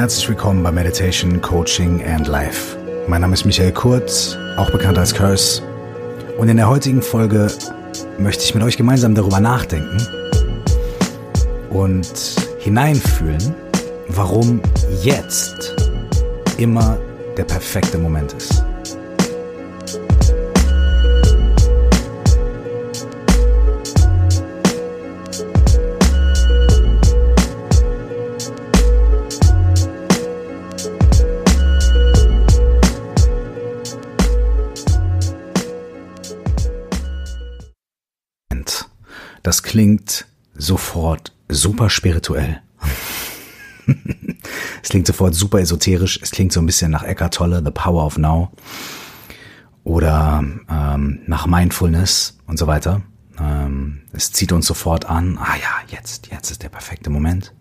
Herzlich willkommen bei Meditation, Coaching and Life. Mein Name ist Michael Kurz, auch bekannt als Curse. Und in der heutigen Folge möchte ich mit euch gemeinsam darüber nachdenken und hineinfühlen, warum jetzt immer der perfekte Moment ist. Das klingt sofort super spirituell. es klingt sofort super esoterisch. Es klingt so ein bisschen nach Eckhart Tolle, The Power of Now. Oder ähm, nach Mindfulness und so weiter. Ähm, es zieht uns sofort an. Ah ja, jetzt, jetzt ist der perfekte Moment.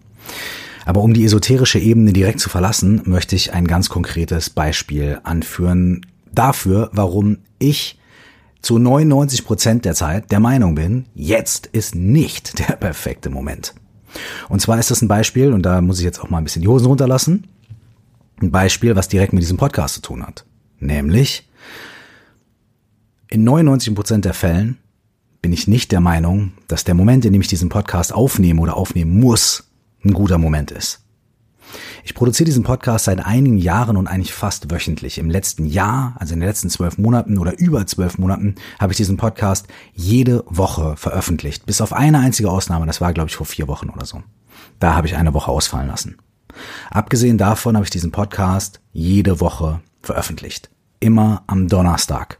Aber um die esoterische Ebene direkt zu verlassen, möchte ich ein ganz konkretes Beispiel anführen dafür, warum ich zu 99 Prozent der Zeit der Meinung bin, jetzt ist nicht der perfekte Moment. Und zwar ist das ein Beispiel, und da muss ich jetzt auch mal ein bisschen die Hosen runterlassen, ein Beispiel, was direkt mit diesem Podcast zu tun hat. Nämlich, in 99 Prozent der Fällen bin ich nicht der Meinung, dass der Moment, in dem ich diesen Podcast aufnehme oder aufnehmen muss, ein guter Moment ist. Ich produziere diesen Podcast seit einigen Jahren und eigentlich fast wöchentlich. Im letzten Jahr, also in den letzten zwölf Monaten oder über zwölf Monaten, habe ich diesen Podcast jede Woche veröffentlicht. Bis auf eine einzige Ausnahme, das war, glaube ich, vor vier Wochen oder so. Da habe ich eine Woche ausfallen lassen. Abgesehen davon habe ich diesen Podcast jede Woche veröffentlicht. Immer am Donnerstag.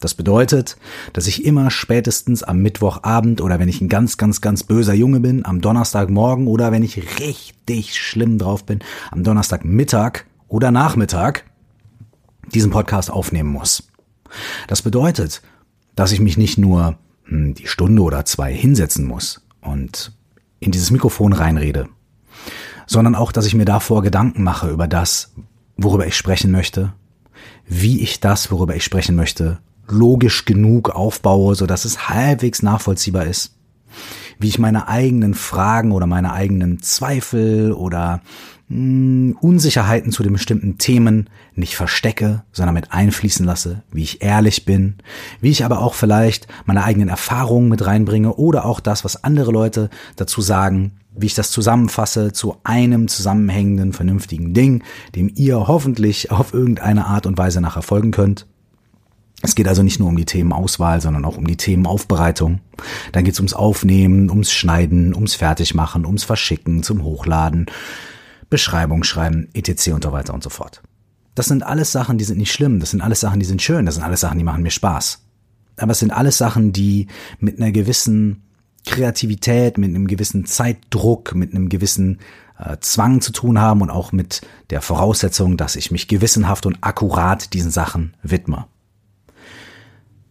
Das bedeutet, dass ich immer spätestens am Mittwochabend oder wenn ich ein ganz, ganz, ganz böser Junge bin, am Donnerstagmorgen oder wenn ich richtig schlimm drauf bin, am Donnerstagmittag oder Nachmittag diesen Podcast aufnehmen muss. Das bedeutet, dass ich mich nicht nur hm, die Stunde oder zwei hinsetzen muss und in dieses Mikrofon reinrede, sondern auch, dass ich mir davor Gedanken mache über das, worüber ich sprechen möchte, wie ich das, worüber ich sprechen möchte, logisch genug aufbaue, so dass es halbwegs nachvollziehbar ist. Wie ich meine eigenen Fragen oder meine eigenen Zweifel oder mh, hm, Unsicherheiten zu den bestimmten Themen nicht verstecke, sondern mit einfließen lasse, wie ich ehrlich bin, wie ich aber auch vielleicht meine eigenen Erfahrungen mit reinbringe oder auch das, was andere Leute dazu sagen, wie ich das zusammenfasse zu einem zusammenhängenden, vernünftigen Ding, dem ihr hoffentlich auf irgendeine Art und Weise nachher folgen könnt. Es geht also nicht nur um die Themenauswahl, sondern auch um die Themenaufbereitung. Dann geht es ums Aufnehmen, ums Schneiden, ums Fertigmachen, ums Verschicken, zum Hochladen, Beschreibung schreiben, etc. und so weiter und so fort. Das sind alles Sachen, die sind nicht schlimm, das sind alles Sachen, die sind schön, das sind alles Sachen, die machen mir Spaß. Aber es sind alles Sachen, die mit einer gewissen Kreativität, mit einem gewissen Zeitdruck, mit einem gewissen äh, Zwang zu tun haben und auch mit der Voraussetzung, dass ich mich gewissenhaft und akkurat diesen Sachen widme.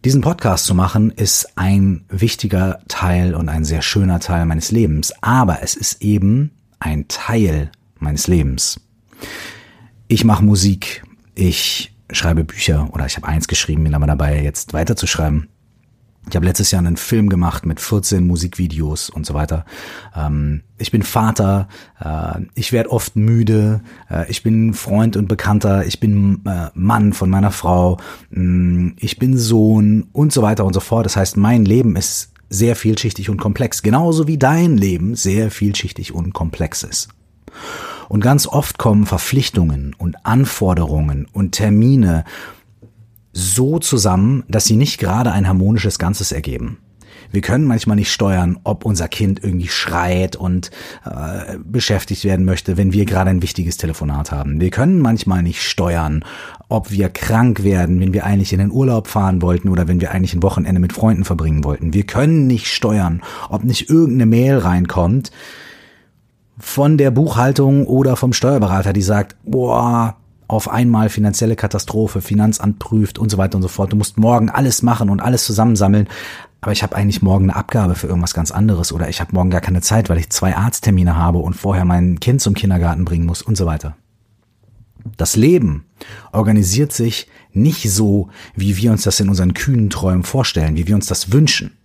Diesen Podcast zu machen ist ein wichtiger Teil und ein sehr schöner Teil meines Lebens, aber es ist eben ein Teil meines Lebens. Ich mache Musik, ich schreibe Bücher oder ich habe eins geschrieben, bin aber dabei jetzt weiterzuschreiben. Ich habe letztes Jahr einen Film gemacht mit 14 Musikvideos und so weiter. Ähm, ich bin Vater, äh, ich werde oft müde, äh, ich bin Freund und Bekannter, ich bin äh, Mann von meiner Frau, mh, mm, ich bin Sohn und so weiter und so fort. Das heißt, mein Leben ist sehr vielschichtig und komplex, genauso wie dein Leben sehr vielschichtig und komplex ist. Und ganz oft kommen Verpflichtungen und Anforderungen und Termine so zusammen, dass sie nicht gerade ein harmonisches Ganzes ergeben. Wir können manchmal nicht steuern, ob unser Kind irgendwie schreit und äh, beschäftigt werden möchte, wenn wir gerade ein wichtiges Telefonat haben. Wir können manchmal nicht steuern, ob wir krank werden, wenn wir eigentlich in den Urlaub fahren wollten oder wenn wir eigentlich ein Wochenende mit Freunden verbringen wollten. Wir können nicht steuern, ob nicht irgendeine Mail reinkommt von der Buchhaltung oder vom Steuerberater, die sagt, boah, auf einmal finanzielle Katastrophe, Finanzamt prüft und so weiter und so fort. Du musst morgen alles machen und alles zusammensammeln. Aber ich habe eigentlich morgen eine Abgabe für irgendwas ganz anderes oder ich habe morgen gar keine Zeit, weil ich zwei Arzttermine habe und vorher mein Kind zum Kindergarten bringen muss und so weiter. Das Leben organisiert sich nicht so, wie wir uns das in unseren kühnen Träumen vorstellen, wie wir uns das wünschen,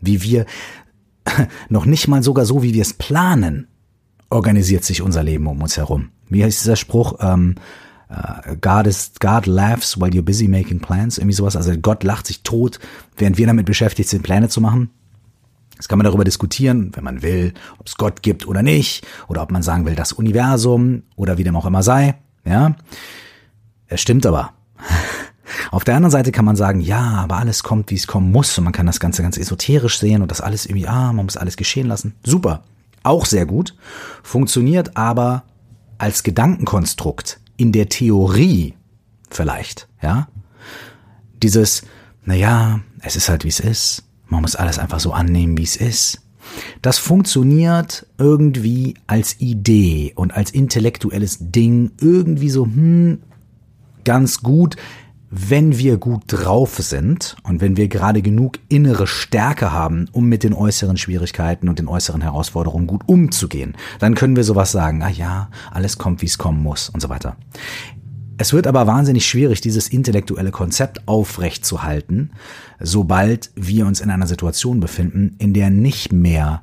wie wir noch nicht mal sogar so, wie wir es planen organisiert sich unser Leben um uns herum. Wie heißt dieser Spruch? Ähm, uh, God is God laughs while you're busy making plans, irgendwie sowas. Also Gott lacht sich tot, während wir damit beschäftigt sind, Pläne zu machen. Jetzt kann man darüber diskutieren, wenn man will, ob es Gott gibt oder nicht, oder ob man sagen will, das Universum oder wie dem auch immer sei. Ja, es stimmt aber. Auf der anderen Seite kann man sagen, ja, aber alles kommt, wie es kommen muss und man kann das Ganze ganz esoterisch sehen und das alles irgendwie, ah, man muss alles geschehen lassen. Super, auch sehr gut, funktioniert aber als Gedankenkonstrukt in der Theorie vielleicht, ja. Dieses, naja, es ist halt wie es ist, man muss alles einfach so annehmen, wie es ist. Das funktioniert irgendwie als Idee und als intellektuelles Ding irgendwie so, hm, ganz gut, wenn wir gut drauf sind und wenn wir gerade genug innere Stärke haben, um mit den äußeren Schwierigkeiten und den äußeren Herausforderungen gut umzugehen, dann können wir sowas sagen, ah ja, alles kommt, wie es kommen muss und so weiter. Es wird aber wahnsinnig schwierig, dieses intellektuelle Konzept aufrechtzuhalten, sobald wir uns in einer Situation befinden, in der nicht mehr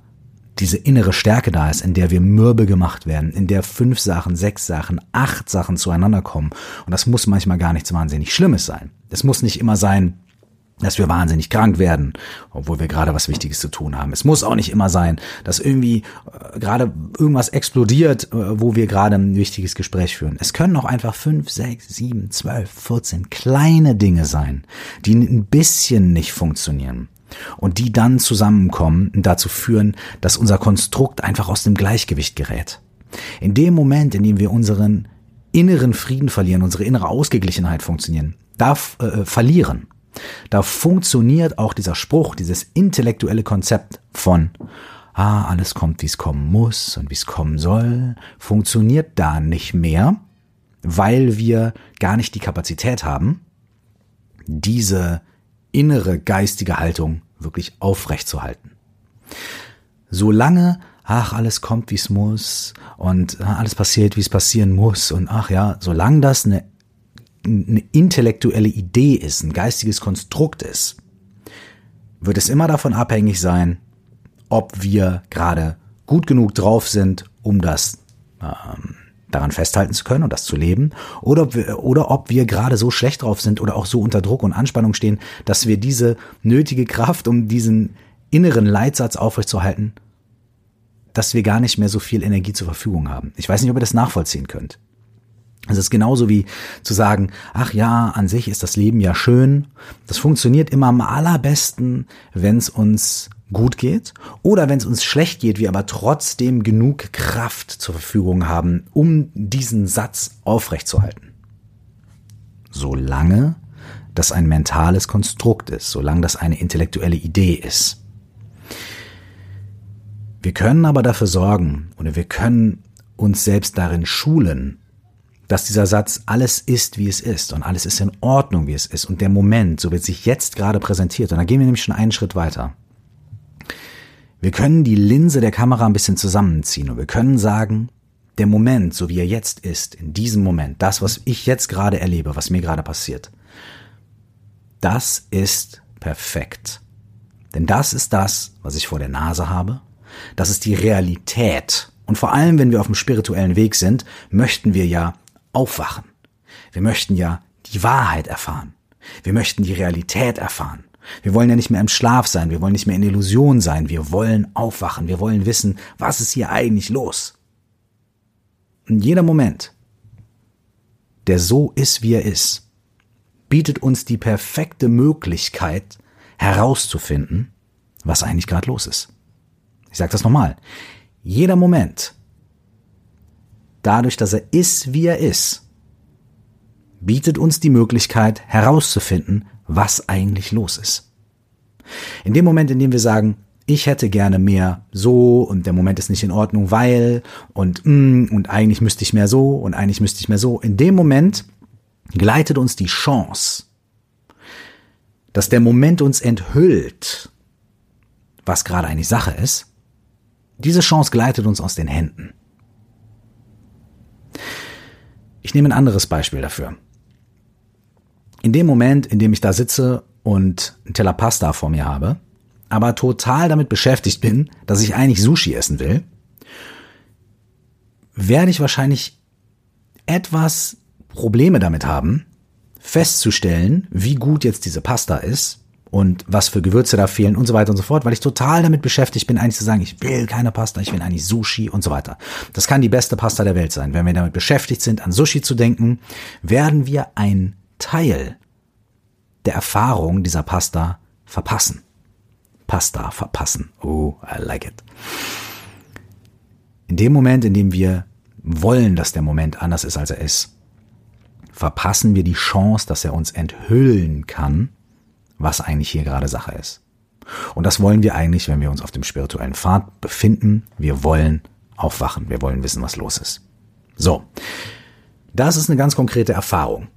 diese innere Stärke da ist, in der wir mürbe gemacht werden, in der fünf Sachen, sechs Sachen, acht Sachen zueinander kommen. Und das muss manchmal gar nichts wahnsinnig Schlimmes sein. Es muss nicht immer sein, dass wir wahnsinnig krank werden, obwohl wir gerade was Wichtiges zu tun haben. Es muss auch nicht immer sein, dass irgendwie äh, gerade irgendwas explodiert, äh, wo wir gerade ein wichtiges Gespräch führen. Es können auch einfach fünf, sechs, sieben, zwölf, vierzehn kleine Dinge sein, die ein bisschen nicht funktionieren und die dann zusammenkommen und dazu führen, dass unser Konstrukt einfach aus dem Gleichgewicht gerät. In dem Moment, in dem wir unseren inneren Frieden verlieren, unsere innere Ausgeglichenheit funktionieren, darf äh, verlieren, da funktioniert auch dieser Spruch, dieses intellektuelle Konzept von ah, alles kommt, wie es kommen muss und wie es kommen soll, funktioniert da nicht mehr, weil wir gar nicht die Kapazität haben, diese innere geistige Haltung wirklich aufrechtzuhalten. Solange, ach, alles kommt, wie es muss und ah, alles passiert, wie es passieren muss und ach ja, solange das eine, eine intellektuelle Idee ist, ein geistiges Konstrukt ist, wird es immer davon abhängig sein, ob wir gerade gut genug drauf sind, um das ähm, daran festhalten zu können und das zu leben, oder ob wir, oder ob wir gerade so schlecht drauf sind oder auch so unter Druck und Anspannung stehen, dass wir diese nötige Kraft, um diesen inneren Leitsatz aufrechtzuerhalten, dass wir gar nicht mehr so viel Energie zur Verfügung haben. Ich weiß nicht, ob ihr das nachvollziehen könnt. Es ist genauso wie zu sagen, ach ja, an sich ist das Leben ja schön. Das funktioniert immer am allerbesten, wenn es uns gut geht oder wenn es uns schlecht geht, wir aber trotzdem genug Kraft zur Verfügung haben, um diesen Satz aufrechtzuerhalten. Solange das ein mentales Konstrukt ist, solange das eine intellektuelle Idee ist. Wir können aber dafür sorgen oder wir können uns selbst darin schulen, dass dieser Satz alles ist, wie es ist und alles ist in Ordnung, wie es ist und der Moment, so wird sich jetzt gerade präsentiert und da gehen wir nämlich schon einen Schritt weiter. Wir können die Linse der Kamera ein bisschen zusammenziehen und wir können sagen, der Moment, so wie er jetzt ist, in diesem Moment, das, was ich jetzt gerade erlebe, was mir gerade passiert, das ist perfekt. Denn das ist das, was ich vor der Nase habe. Das ist die Realität. Und vor allem, wenn wir auf dem spirituellen Weg sind, möchten wir ja aufwachen. Wir möchten ja die Wahrheit erfahren. Wir möchten die Realität erfahren. Wir wollen ja nicht mehr im Schlaf sein, wir wollen nicht mehr in Illusion sein, wir wollen aufwachen, wir wollen wissen, was ist hier eigentlich los. Und jeder Moment, der so ist, wie er ist, bietet uns die perfekte Möglichkeit herauszufinden, was eigentlich gerade los ist. Ich sage das nochmal. Jeder Moment, dadurch, dass er ist, wie er ist, bietet uns die Möglichkeit herauszufinden, was eigentlich los ist. In dem Moment, in dem wir sagen, ich hätte gerne mehr so und der Moment ist nicht in Ordnung, weil und mm, und eigentlich müsste ich mehr so und eigentlich müsste ich mehr so. In dem Moment gleitet uns die Chance, dass der Moment uns enthüllt, was gerade eigentlich Sache ist. Diese Chance gleitet uns aus den Händen. Ich nehme ein anderes Beispiel dafür. In dem Moment, in dem ich da sitze und ein Teller Pasta vor mir habe, aber total damit beschäftigt bin, dass ich eigentlich Sushi essen will, werde ich wahrscheinlich etwas Probleme damit haben, festzustellen, wie gut jetzt diese Pasta ist und was für Gewürze da fehlen und so weiter und so fort, weil ich total damit beschäftigt bin, eigentlich zu sagen, ich will keine Pasta, ich will eigentlich Sushi und so weiter. Das kann die beste Pasta der Welt sein. Wenn wir damit beschäftigt sind, an Sushi zu denken, werden wir ein Teil der Erfahrung dieser Pasta verpassen. Pasta verpassen. Oh, I like it. In dem Moment, in dem wir wollen, dass der Moment anders ist, als er ist, verpassen wir die Chance, dass er uns enthüllen kann, was eigentlich hier gerade Sache ist. Und das wollen wir eigentlich, wenn wir uns auf dem spirituellen Pfad befinden. Wir wollen aufwachen. Wir wollen wissen, was los ist. So. Das ist eine ganz konkrete Erfahrung.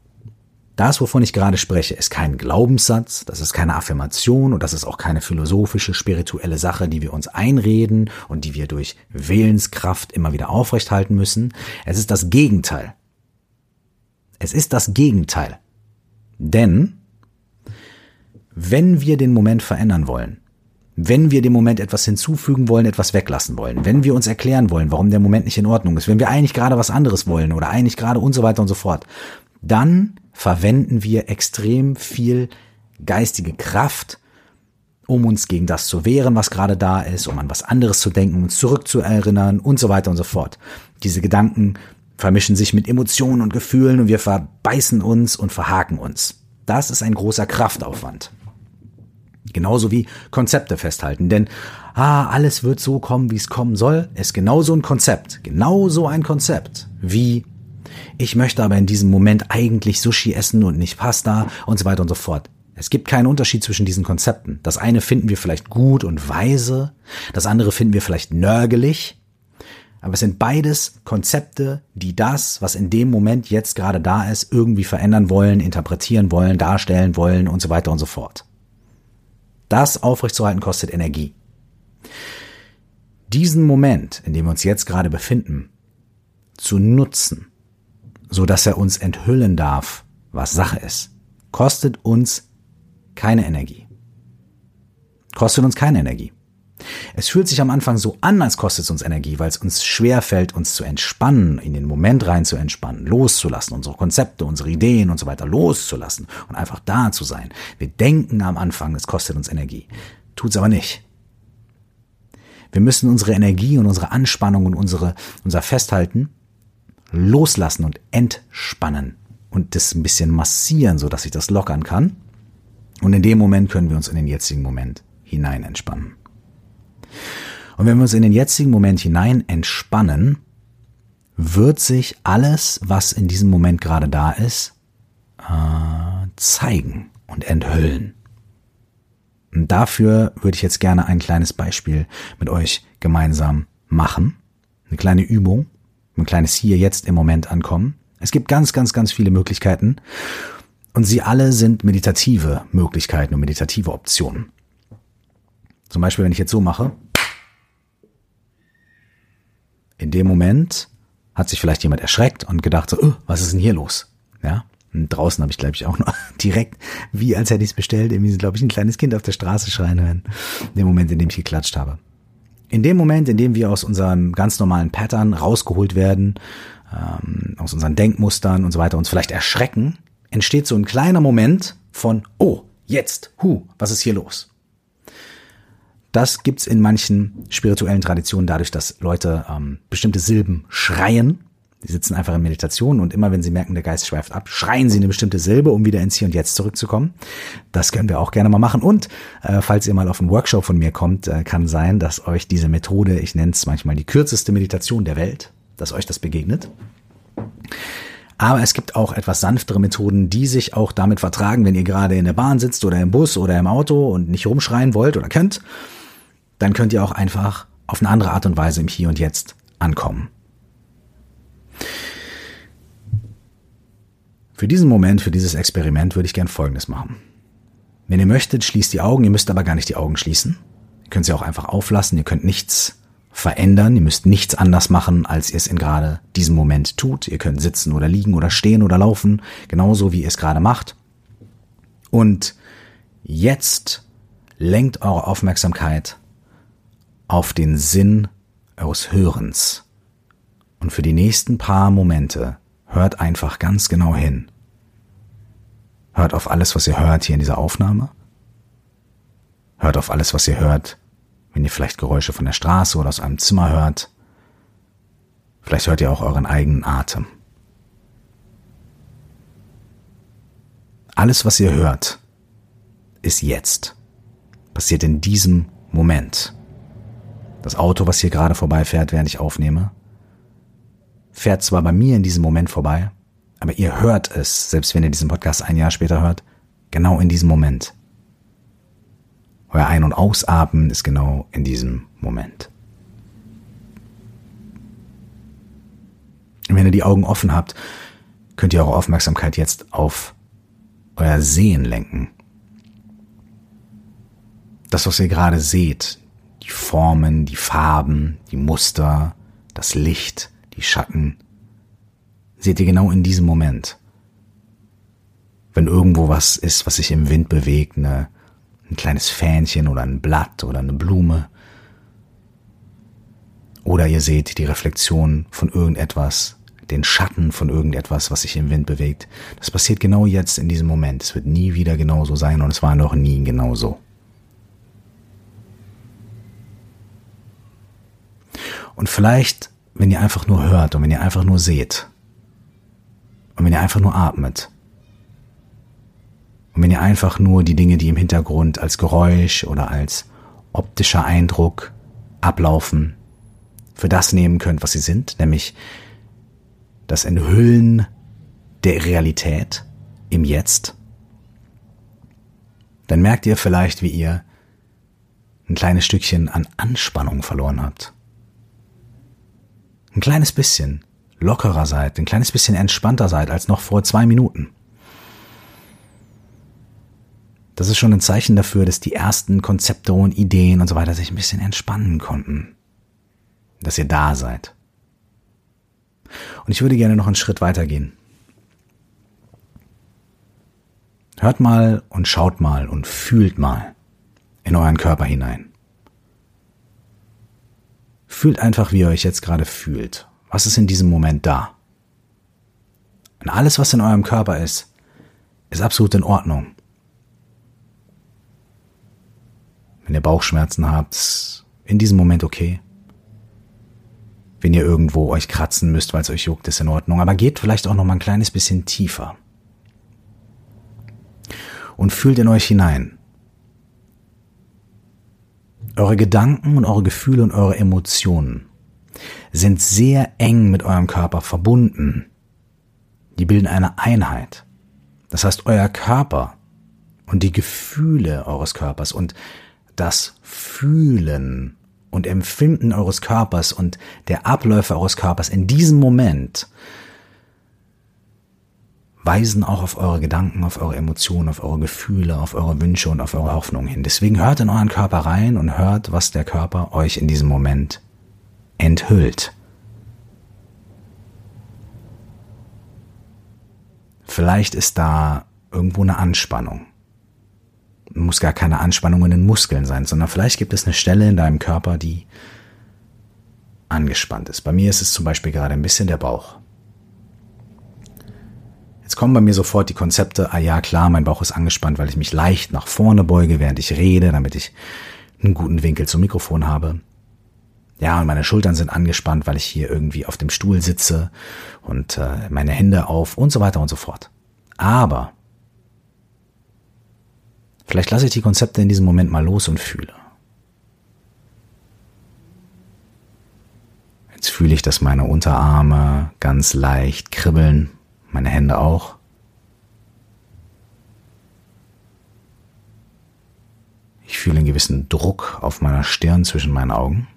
Das, wovon ich gerade spreche, ist kein Glaubenssatz, das ist keine Affirmation und das ist auch keine philosophische, spirituelle Sache, die wir uns einreden und die wir durch Willenskraft immer wieder aufrechthalten müssen. Es ist das Gegenteil. Es ist das Gegenteil. Denn wenn wir den Moment verändern wollen, wenn wir dem Moment etwas hinzufügen wollen, etwas weglassen wollen, wenn wir uns erklären wollen, warum der Moment nicht in Ordnung ist, wenn wir eigentlich gerade was anderes wollen oder eigentlich gerade und so weiter und so fort, dann verwenden wir extrem viel geistige Kraft, um uns gegen das zu wehren, was gerade da ist, um an was anderes zu denken, uns zurückzuerinnern und so weiter und so fort. Diese Gedanken vermischen sich mit Emotionen und Gefühlen und wir verbeißen uns und verhaken uns. Das ist ein großer Kraftaufwand. Genauso wie Konzepte festhalten, denn ah, alles wird so kommen, wie es kommen soll, ist genauso ein Konzept, genauso ein Konzept wie ich möchte aber in diesem Moment eigentlich Sushi essen und nicht Pasta und so weiter und so fort. Es gibt keinen Unterschied zwischen diesen Konzepten. Das eine finden wir vielleicht gut und weise, das andere finden wir vielleicht nörgelig, aber es sind beides Konzepte, die das, was in dem Moment jetzt gerade da ist, irgendwie verändern wollen, interpretieren wollen, darstellen wollen und so weiter und so fort. Das aufrechtzuerhalten kostet Energie. Diesen Moment, in dem wir uns jetzt gerade befinden, zu nutzen, so dass er uns enthüllen darf, was Sache ist, kostet uns keine Energie. Kostet uns keine Energie. Es fühlt sich am Anfang so an, als kostet es uns Energie, weil es uns schwer fällt, uns zu entspannen, in den Moment rein zu entspannen, loszulassen, unsere Konzepte, unsere Ideen und so weiter loszulassen und einfach da zu sein. Wir denken am Anfang, es kostet uns Energie. Tut's aber nicht. Wir müssen unsere Energie und unsere Anspannung und unsere, unser Festhalten loslassen und entspannen und das ein bisschen massieren, so dass ich das lockern kann. Und in dem Moment können wir uns in den jetzigen Moment hinein entspannen. Und wenn wir uns in den jetzigen Moment hinein entspannen, wird sich alles, was in diesem Moment gerade da ist, äh, zeigen und enthüllen. Und dafür würde ich jetzt gerne ein kleines Beispiel mit euch gemeinsam machen. Eine kleine Übung, ein kleines Hier jetzt im Moment ankommen. Es gibt ganz, ganz, ganz viele Möglichkeiten und sie alle sind meditative Möglichkeiten und meditative Optionen. Zum Beispiel, wenn ich jetzt so mache. In dem Moment hat sich vielleicht jemand erschreckt und gedacht so, oh, was ist denn hier los? Ja. Und draußen habe ich, glaube ich, auch noch direkt, wie als hätte ich es bestellt, irgendwie, glaube ich, ein kleines Kind auf der Straße schreien hören. In dem Moment, in dem ich geklatscht habe. In dem Moment, in dem wir aus unserem ganz normalen Pattern rausgeholt werden, ähm, aus unseren Denkmustern und so weiter, uns vielleicht erschrecken, entsteht so ein kleiner Moment von, oh, jetzt, hu, was ist hier los? Das gibt's in manchen spirituellen Traditionen dadurch, dass Leute ähm, bestimmte Silben schreien. Die sitzen einfach in Meditation und immer wenn sie merken, der Geist schweift ab, schreien sie eine bestimmte Silbe, um wieder ins Hier und Jetzt zurückzukommen. Das können wir auch gerne mal machen. Und äh, falls ihr mal auf einen Workshop von mir kommt, äh, kann sein, dass euch diese Methode, ich nenne es manchmal die kürzeste Meditation der Welt, dass euch das begegnet. Aber es gibt auch etwas sanftere Methoden, die sich auch damit vertragen, wenn ihr gerade in der Bahn sitzt oder im Bus oder im Auto und nicht rumschreien wollt oder könnt dann könnt ihr auch einfach auf eine andere Art und Weise im Hier und Jetzt ankommen. Für diesen Moment, für dieses Experiment würde ich gern Folgendes machen. Wenn ihr möchtet, schließt die Augen, ihr müsst aber gar nicht die Augen schließen. Ihr könnt sie auch einfach auflassen, ihr könnt nichts verändern, ihr müsst nichts anders machen, als ihr es in gerade diesem Moment tut. Ihr könnt sitzen oder liegen oder stehen oder laufen, genauso wie ihr es gerade macht. Und jetzt lenkt eure Aufmerksamkeit auf den Sinn eures Hörens. Und für die nächsten paar Momente hört einfach ganz genau hin. Hört auf alles, was ihr hört hier in dieser Aufnahme. Hört auf alles, was ihr hört, wenn ihr vielleicht Geräusche von der Straße oder aus einem Zimmer hört. Vielleicht hört ihr auch euren eigenen Atem. Alles, was ihr hört, ist jetzt. Passiert in diesem Moment. Das Auto, was hier gerade vorbeifährt, während ich aufnehme, fährt zwar bei mir in diesem Moment vorbei, aber ihr hört es, selbst wenn ihr diesen Podcast ein Jahr später hört, genau in diesem Moment. Euer Ein- und Ausatmen ist genau in diesem Moment. Und wenn ihr die Augen offen habt, könnt ihr eure Aufmerksamkeit jetzt auf euer Sehen lenken. Das, was ihr gerade seht, die Formen, die Farben, die Muster, das Licht, die Schatten, seht ihr genau in diesem Moment. Wenn irgendwo was ist, was sich im Wind bewegt, eine, ein kleines Fähnchen oder ein Blatt oder eine Blume, oder ihr seht die Reflexion von irgendetwas, den Schatten von irgendetwas, was sich im Wind bewegt. Das passiert genau jetzt in diesem Moment. Es wird nie wieder genauso sein und es war noch nie genauso. Und vielleicht, wenn ihr einfach nur hört und wenn ihr einfach nur seht und wenn ihr einfach nur atmet und wenn ihr einfach nur die Dinge, die im Hintergrund als Geräusch oder als optischer Eindruck ablaufen, für das nehmen könnt, was sie sind, nämlich das Enthüllen der Realität im Jetzt, dann merkt ihr vielleicht, wie ihr ein kleines Stückchen an Anspannung verloren habt ein kleines bisschen lockerer seid, ein kleines bisschen entspannter seid als noch vor zwei Minuten. Das ist schon ein Zeichen dafür, dass die ersten Konzepte und Ideen und so weiter sich ein bisschen entspannen konnten. Dass ihr da seid. Und ich würde gerne noch einen Schritt weitergehen. Hört mal und schaut mal und fühlt mal in euren Körper hinein. Fühlt einfach, wie ihr euch jetzt gerade fühlt. Was ist in diesem Moment da? Und alles, was in eurem Körper ist, ist absolut in Ordnung. Wenn ihr Bauchschmerzen habt, in diesem Moment okay. Wenn ihr irgendwo euch kratzen müsst, weil es euch juckt, ist in Ordnung. Aber geht vielleicht auch noch mal ein kleines bisschen tiefer. Und fühlt in euch hinein. Eure Gedanken und eure Gefühle und eure Emotionen sind sehr eng mit eurem Körper verbunden. Die bilden eine Einheit. Das heißt, euer Körper und die Gefühle eures Körpers und das Fühlen und Empfinden eures Körpers und der Abläufe eures Körpers in diesem Moment weisen auch auf eure Gedanken, auf eure Emotionen, auf eure Gefühle, auf eure Wünsche und auf eure Hoffnungen hin. Deswegen hört in euren Körper rein und hört, was der Körper euch in diesem Moment enthüllt. Vielleicht ist da irgendwo eine Anspannung. Muss gar keine Anspannung in den Muskeln sein, sondern vielleicht gibt es eine Stelle in deinem Körper, die angespannt ist. Bei mir ist es zum Beispiel gerade ein bisschen der Bauch. Jetzt kommen bei mir sofort die Konzepte, ah ja klar, mein Bauch ist angespannt, weil ich mich leicht nach vorne beuge, während ich rede, damit ich einen guten Winkel zum Mikrofon habe. Ja, und meine Schultern sind angespannt, weil ich hier irgendwie auf dem Stuhl sitze und äh, meine Hände auf und so weiter und so fort. Aber vielleicht lasse ich die Konzepte in diesem Moment mal los und fühle. Jetzt fühle ich, dass meine Unterarme ganz leicht kribbeln, meine Hände auch. Ich fühle einen gewissen Druck auf meiner Stirn zwischen meinen Augen.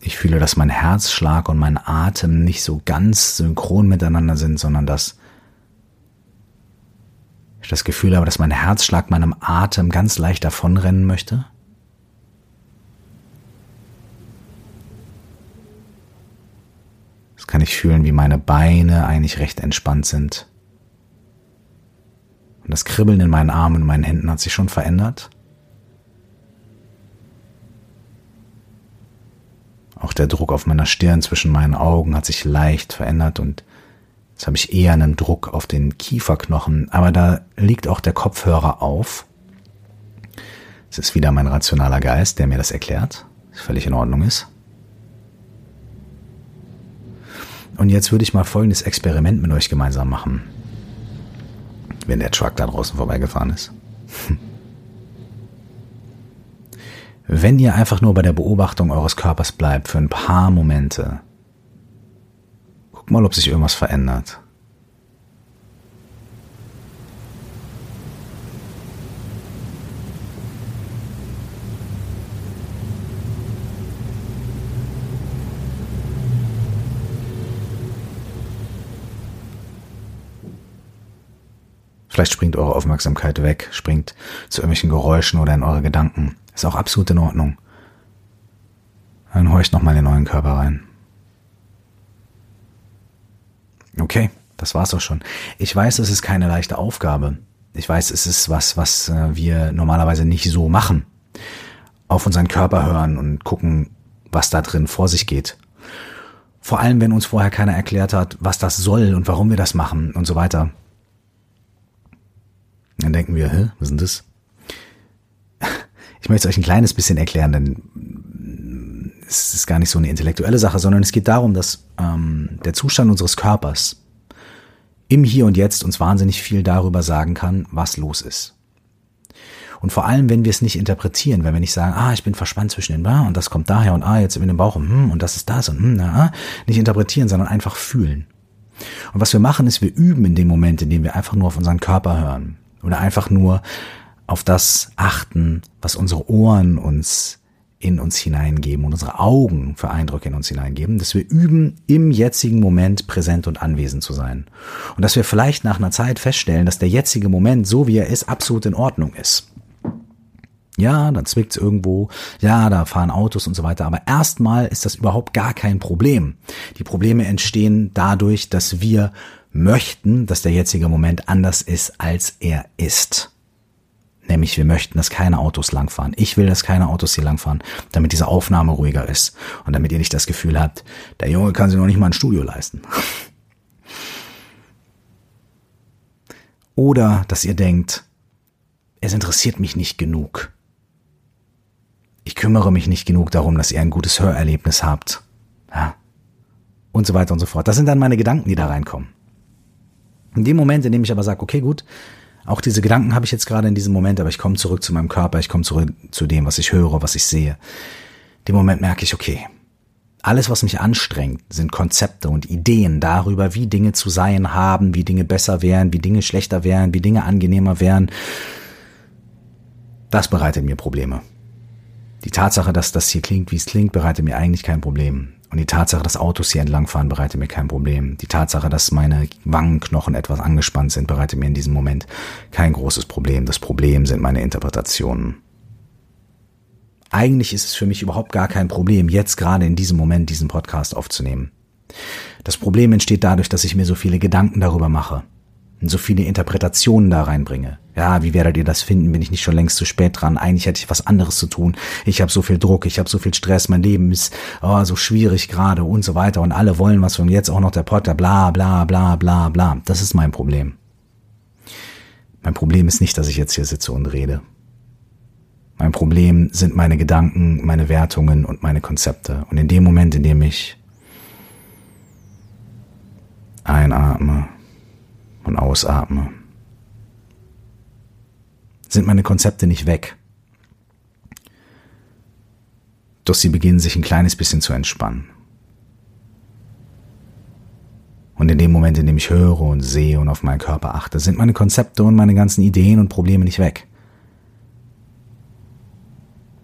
Ich fühle, dass mein Herzschlag und mein Atem nicht so ganz synchron miteinander sind, sondern dass das Gefühl habe, dass mein Herzschlag meinem Atem ganz leicht davonrennen möchte. Das kann ich fühlen, wie meine Beine eigentlich recht entspannt sind. Und das Kribbeln in meinen Armen und meinen Händen hat sich schon verändert. Auch der Druck auf meiner Stirn zwischen meinen Augen hat sich leicht verändert und jetzt habe ich eher einen Druck auf den Kieferknochen, aber da liegt auch der Kopfhörer auf. Es ist wieder mein rationaler Geist, der mir das erklärt, was völlig in Ordnung ist. Und jetzt würde ich mal folgendes Experiment mit euch gemeinsam machen, wenn der Truck da draußen vorbeigefahren ist. Wenn ihr einfach nur bei der Beobachtung eures Körpers bleibt für ein paar Momente, mal, ob sich irgendwas verändert. Vielleicht springt eure Aufmerksamkeit weg, springt zu irgendwelchen Geräuschen oder in eure Gedanken. Ist auch absolut in Ordnung. Dann horcht nochmal in neuen Körper rein. Okay, das war's auch schon. Ich weiß, es ist keine leichte Aufgabe. Ich weiß, es ist was, was äh, wir normalerweise nicht so machen. Auf unseren Körper hören und gucken, was da drin vor sich geht. Vor allem, wenn uns vorher keiner erklärt hat, was das soll und warum wir das machen und so weiter. Dann denken wir, hä, was ist denn das? Ich möchte es euch ein kleines bisschen erklären, denn es ist gar nicht so eine intellektuelle Sache, sondern es geht darum, dass ähm, der Zustand unseres Körpers im Hier und Jetzt uns wahnsinnig viel darüber sagen kann, was los ist. Und vor allem, wenn wir es nicht interpretieren, wenn wir nicht sagen, ah, ich bin verspannt zwischen den ah, und das kommt daher und ah, jetzt in den Bauch und hm, und das ist das und hm, na, ah, nicht interpretieren, sondern einfach fühlen. Und was wir machen, ist, wir üben in dem Moment, in dem wir einfach nur auf unseren Körper hören oder einfach nur auf das achten, was unsere Ohren uns in uns hineingeben und unsere Augen für Eindrücke in uns hineingeben, dass wir üben, im jetzigen Moment präsent und anwesend zu sein. Und dass wir vielleicht nach einer Zeit feststellen, dass der jetzige Moment, so wie er ist, absolut in Ordnung ist. Ja, dann zwickt's irgendwo, ja, da fahren Autos und so weiter, aber erstmal ist das überhaupt gar kein Problem. Die Probleme entstehen dadurch, dass wir möchten, dass der jetzige Moment anders ist, als er ist. Nämlich wir möchten, dass keine Autos langfahren. Ich will, dass keine Autos hier langfahren, damit diese Aufnahme ruhiger ist und damit ihr nicht das Gefühl habt, der Junge kann sich noch nicht mal ein Studio leisten. Oder dass ihr denkt, es interessiert mich nicht genug. Ich kümmere mich nicht genug darum, dass ihr ein gutes Hörerlebnis habt. Ja. Und so weiter und so fort. Das sind dann meine Gedanken, die da reinkommen. In dem Moment, in dem ich aber sage, okay, gut, auch diese Gedanken habe ich jetzt gerade in diesem Moment, aber ich komme zurück zu meinem Körper, ich komme zurück zu dem, was ich höre, was ich sehe. Dem Moment merke ich, okay, alles, was mich anstrengt, sind Konzepte und Ideen darüber, wie Dinge zu sein haben, wie Dinge besser wären, wie Dinge schlechter wären, wie Dinge angenehmer wären. Das bereitet mir Probleme. Die Tatsache, dass das hier klingt, wie es klingt, bereitet mir eigentlich kein Problem. Und die Tatsache, dass Autos hier entlangfahren, bereitet mir kein Problem. Die Tatsache, dass meine Wangenknochen etwas angespannt sind, bereitet mir in diesem Moment kein großes Problem. Das Problem sind meine Interpretationen. Eigentlich ist es für mich überhaupt gar kein Problem, jetzt gerade in diesem Moment diesen Podcast aufzunehmen. Das Problem entsteht dadurch, dass ich mir so viele Gedanken darüber mache und so viele Interpretationen da reinbringe. Ja, wie werdet ihr das finden? Bin ich nicht schon längst zu spät dran? Eigentlich hätte ich was anderes zu tun. Ich habe so viel Druck, ich habe so viel Stress, mein Leben ist oh, so schwierig gerade und so weiter und alle wollen was und jetzt auch noch der Potter, bla bla bla bla bla. Das ist mein Problem. Mein Problem ist nicht, dass ich jetzt hier sitze und rede. Mein Problem sind meine Gedanken, meine Wertungen und meine Konzepte. Und in dem Moment, in dem ich einatme, und ausatme, sind meine Konzepte nicht weg. Doch sie beginnen sich ein kleines bisschen zu entspannen. Und in dem Moment, in dem ich höre und sehe und auf meinen Körper achte, sind meine Konzepte und meine ganzen Ideen und Probleme nicht weg.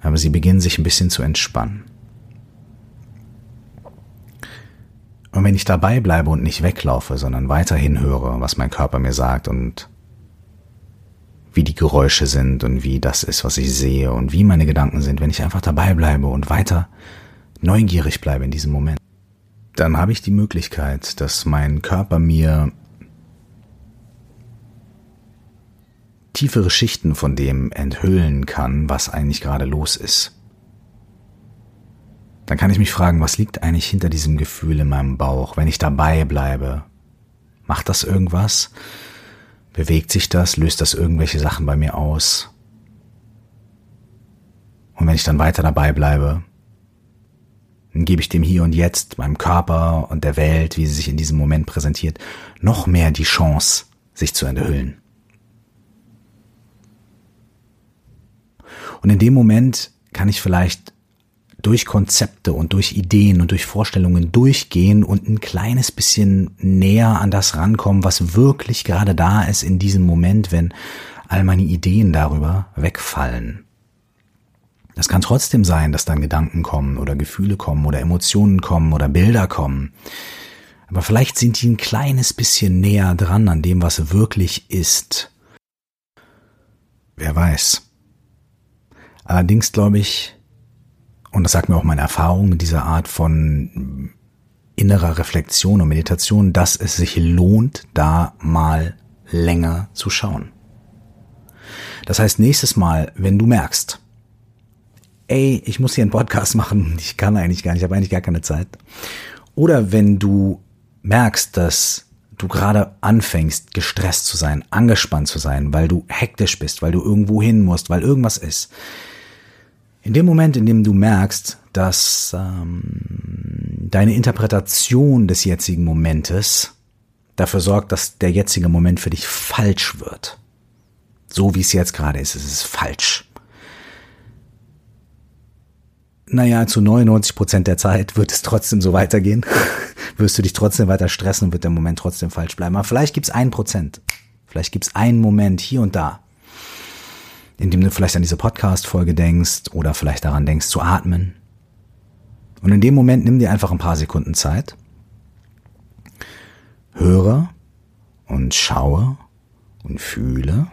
Aber sie beginnen sich ein bisschen zu entspannen. Und wenn ich dabei bleibe und nicht weglaufe, sondern weiterhin höre, was mein Körper mir sagt und wie die Geräusche sind und wie das ist, was ich sehe und wie meine Gedanken sind, wenn ich einfach dabei bleibe und weiter neugierig bleibe in diesem Moment, dann habe ich die Möglichkeit, dass mein Körper mir tiefere Schichten von dem enthüllen kann, was eigentlich gerade los ist. Dann kann ich mich fragen, was liegt eigentlich hinter diesem Gefühl in meinem Bauch, wenn ich dabei bleibe? Macht das irgendwas? Bewegt sich das? Löst das irgendwelche Sachen bei mir aus? Und wenn ich dann weiter dabei bleibe, dann gebe ich dem Hier und Jetzt, meinem Körper und der Welt, wie sie sich in diesem Moment präsentiert, noch mehr die Chance, sich zu enthüllen. Und in dem Moment kann ich vielleicht durch Konzepte und durch Ideen und durch Vorstellungen durchgehen und ein kleines bisschen näher an das rankommen, was wirklich gerade da ist in diesem Moment, wenn all meine Ideen darüber wegfallen. Es kann trotzdem sein, dass dann Gedanken kommen oder Gefühle kommen oder Emotionen kommen oder Bilder kommen. Aber vielleicht sind die ein kleines bisschen näher dran an dem, was wirklich ist. Wer weiß. Allerdings glaube ich, und das sagt mir auch meine Erfahrung mit dieser Art von innerer Reflexion und Meditation, dass es sich lohnt, da mal länger zu schauen. Das heißt, nächstes Mal, wenn du merkst, ey, ich muss hier einen Podcast machen, ich kann eigentlich gar nicht, ich habe eigentlich gar keine Zeit. Oder wenn du merkst, dass du gerade anfängst, gestresst zu sein, angespannt zu sein, weil du hektisch bist, weil du irgendwo hin musst, weil irgendwas ist, in dem Moment, in dem du merkst, dass ähm, deine Interpretation des jetzigen Momentes dafür sorgt, dass der jetzige Moment für dich falsch wird. So wie es jetzt gerade ist, es ist falsch. Naja, zu 99 Prozent der Zeit wird es trotzdem so weitergehen. Wirst du dich trotzdem weiter stressen und wird der Moment trotzdem falsch bleiben. Aber vielleicht gibt's ein Prozent. Vielleicht gibt's einen Moment hier und da, indem du vielleicht an diese Podcast-Folge denkst oder vielleicht daran denkst zu atmen. Und in dem Moment nimm dir einfach ein paar Sekunden Zeit, höre und schaue und fühle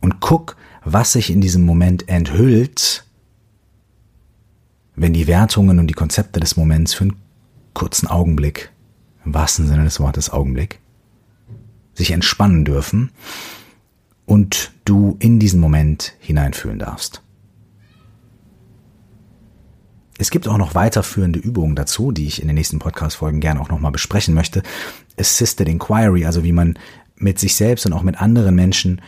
und guck, was sich in diesem Moment enthüllt, wenn die Wertungen und die Konzepte des Moments für einen kurzen Augenblick, im wahrsten Sinne des Wortes Augenblick, sich entspannen dürfen und du in diesen Moment hineinfühlen darfst. Es gibt auch noch weiterführende Übungen dazu, die ich in den nächsten Podcast-Folgen gerne auch nochmal besprechen möchte. Assisted Inquiry, also wie man mit sich selbst und auch mit anderen Menschen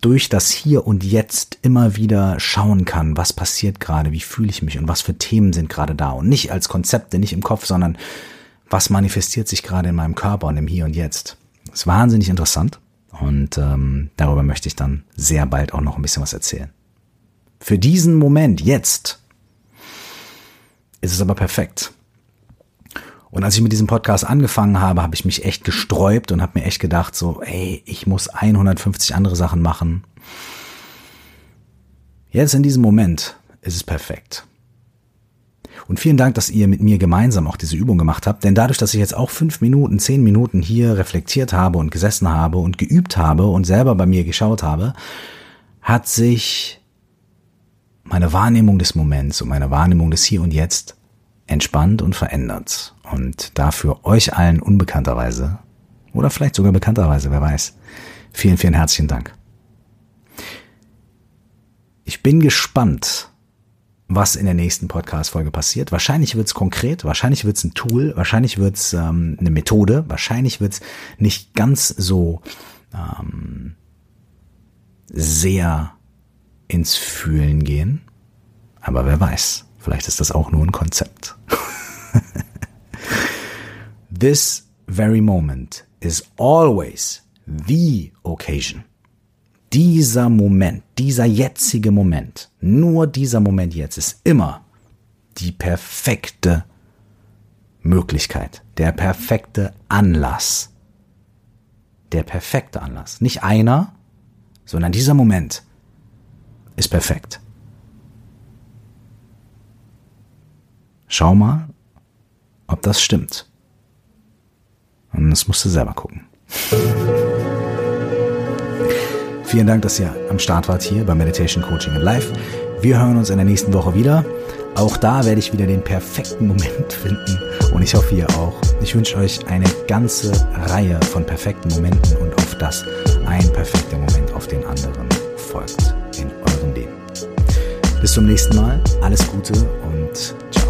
durch das Hier und Jetzt immer wieder schauen kann, was passiert gerade, wie fühle ich mich und was für Themen sind gerade da. Und nicht als Konzepte, nicht im Kopf, sondern was manifestiert sich gerade in meinem Körper und im Hier und Jetzt. Das ist wahnsinnig interessant. Und ähm, darüber möchte ich dann sehr bald auch noch ein bisschen was erzählen. Für diesen Moment, jetzt, ist es aber perfekt. Und als ich mit diesem Podcast angefangen habe, habe ich mich echt gesträubt und habe mir echt gedacht, so, ey, ich muss 150 andere Sachen machen. Jetzt in diesem Moment ist es perfekt. Und vielen Dank, dass ihr mit mir gemeinsam auch diese Übung gemacht habt, denn dadurch, dass ich jetzt auch fünf Minuten, zehn Minuten hier reflektiert habe und gesessen habe und geübt habe und selber bei mir geschaut habe, hat sich meine Wahrnehmung des Moments und meine Wahrnehmung des Hier und Jetzt entspannt und verändert. Und dafür euch allen unbekannterweise oder vielleicht sogar bekannterweise, wer weiß. Vielen, vielen herzlichen Dank. Ich bin gespannt, was in der nächsten Podcast-Folge passiert. Wahrscheinlich wird's konkret, wahrscheinlich wird's ein Tool, wahrscheinlich wird's ähm, eine Methode, wahrscheinlich wird's nicht ganz so ähm, sehr ins Fühlen gehen. Aber wer weiß, vielleicht ist das auch nur ein Konzept. This very moment is always the occasion dieser Moment, dieser jetzige Moment, nur dieser Moment jetzt ist immer die perfekte Möglichkeit, der perfekte Anlass. Der perfekte Anlass. Nicht einer, sondern dieser Moment ist perfekt. Schau mal, ob das stimmt. Und das musst du selber gucken. Vielen Dank, dass ihr am Start wart hier bei Meditation Coaching in Live. Wir hören uns in der nächsten Woche wieder. Auch da werde ich wieder den perfekten Moment finden und ich hoffe ihr auch. Ich wünsche euch eine ganze Reihe von perfekten Momenten und auf das ein perfekter Moment auf den anderen folgt in eurem Leben. Bis zum nächsten Mal, alles Gute und ciao.